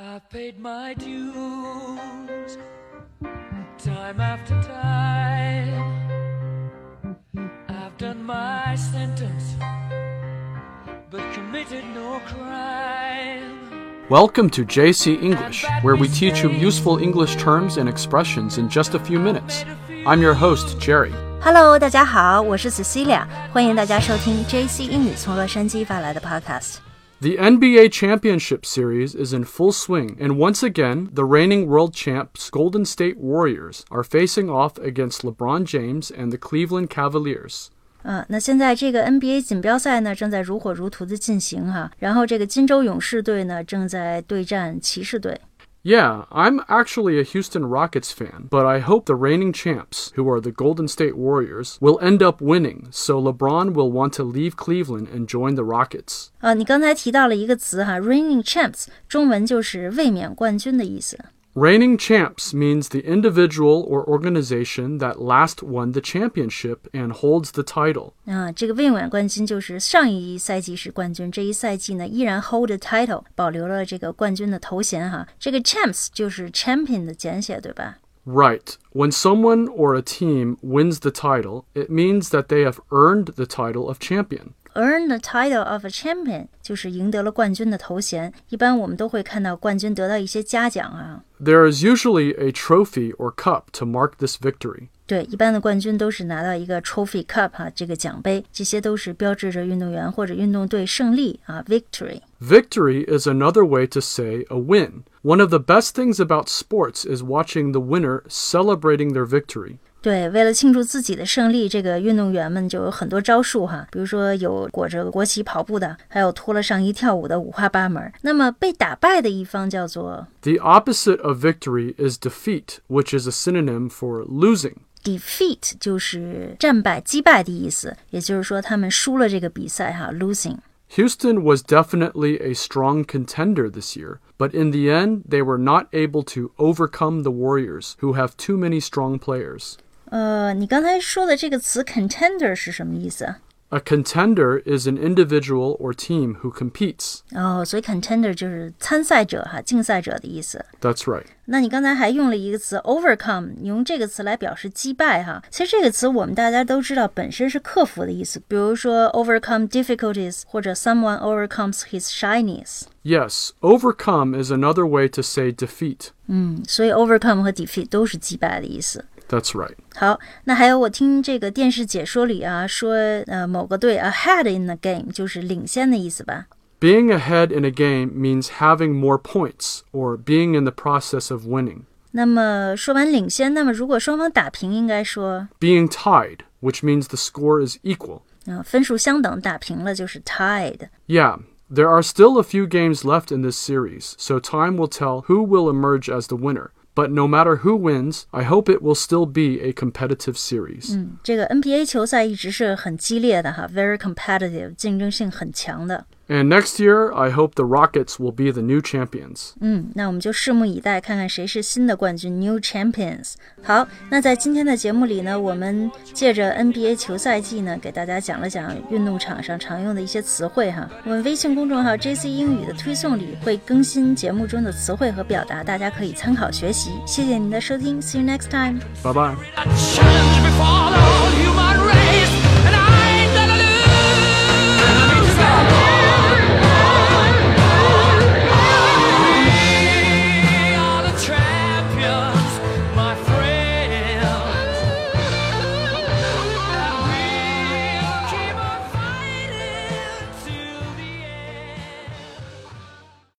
I've paid my dues time after time. I've done my sentence, but committed no crime. Welcome to JC English, where we teach you useful English terms and expressions in just a few minutes. I'm your host, Jerry. Hello，大家好，我是 Cecilia，欢迎大家收听 JC 英语从洛杉矶发来的 Podcast。 The NBA Championship Series is in full swing, and once again, the reigning world champs Golden State Warriors are facing off against LeBron James and the Cleveland Cavaliers. 嗯，那现在这个 NBA 锦标赛呢，正在如火如荼的进行哈。然后这个金州勇士队呢，正在对战骑士队。 Yeah, I'm actually a Houston Rockets fan, but I hope the reigning champs, who are the Golden State Warriors, will end up winning, so LeBron will want to leave Cleveland and join the Rockets. 呃，你刚才提到了一个词哈，reigning champs，中文就是卫冕冠军的意思。 Reigning champs means the individual or organization that last won the championship and holds the title. 啊，这个卫冕冠军就是上一赛季是冠军，这一赛季呢依然 hold the title，保留了这个冠军的头衔哈。这个 champs 就是 champion 的简写，对吧？ Right. When someone or a team wins the title, it means that they have earned the title of champion. Earn the title of a champion 就是赢得了冠军的头衔。一般我们都会看到冠军得到一些嘉奖啊。 There is usually a trophy or cup to mark this victory. 对，一般的冠军都是拿到一个 trophy cup 哈、这个奖杯，这些都是标志着运动员或者运动队胜利啊，victory。 Victory is another way to say a win. One of the best things about sports is watching the winner celebrating their victory. 对，为了庆祝自己的胜利，这个运动员们就有很多招数哈，比如说有裹着国旗跑步的，还有脱了上衣跳舞的，五花八门。那么被打败的一方叫做 The opposite of victory is defeat, which is a synonym for losing. defeat，就是战败、击败的意思，也就是说他们输了这个比赛哈，losing。Houston was definitely a strong contender this year, but in the end, they were not able to overcome the Warriors, who have too many strong players. 呃，你刚才说的这个词 contender 是什么意思啊？ A contender is an individual or team who competes. 哦，所以 contender 就是参赛者哈，竞赛者的意思。 That's right. 那你刚才还用了一个词 overcome，你用这个词来表示击败哈。其实这个词我们大家都知道，本身是克服的意思，比如说 overcome difficulties，或者 someone overcomes his shyness。 Yes, overcome is another way to say defeat. 嗯，所以 overcome 和 defeat 都是击败的意思。 That's right. 好，那还有我听这个电视解说里啊说，呃，某个队 ahead in the game 就是领先的意思吧？ Being ahead in a game means having more points or being in the process of winning. 那么说完领先，那么如果双方打平，应该说， Being tied, which means the score is equal. 啊、分数相等，打平了就是 tied。 Yeah, there are still a few games left in this series, so time will tell who will emerge as the winner. But no matter who wins, I hope it will still be a competitive series. 嗯，这个 NBA 球赛一直是很激烈的哈，very competitive，竞争性很强的。 And next year, I hope the Rockets will be the new champions. 嗯，那我们就拭目以待，看看谁是新的冠军，New Champions。好，那在今天的节目里呢，我们借着 NBA 球赛季呢，给大家讲了讲运动场上常用的一些词汇哈。我们微信公众号 JC 英语的推送里会更新节目中的词汇和表达，大家可以参考学习。谢谢您的收听，See you next time。Bye bye.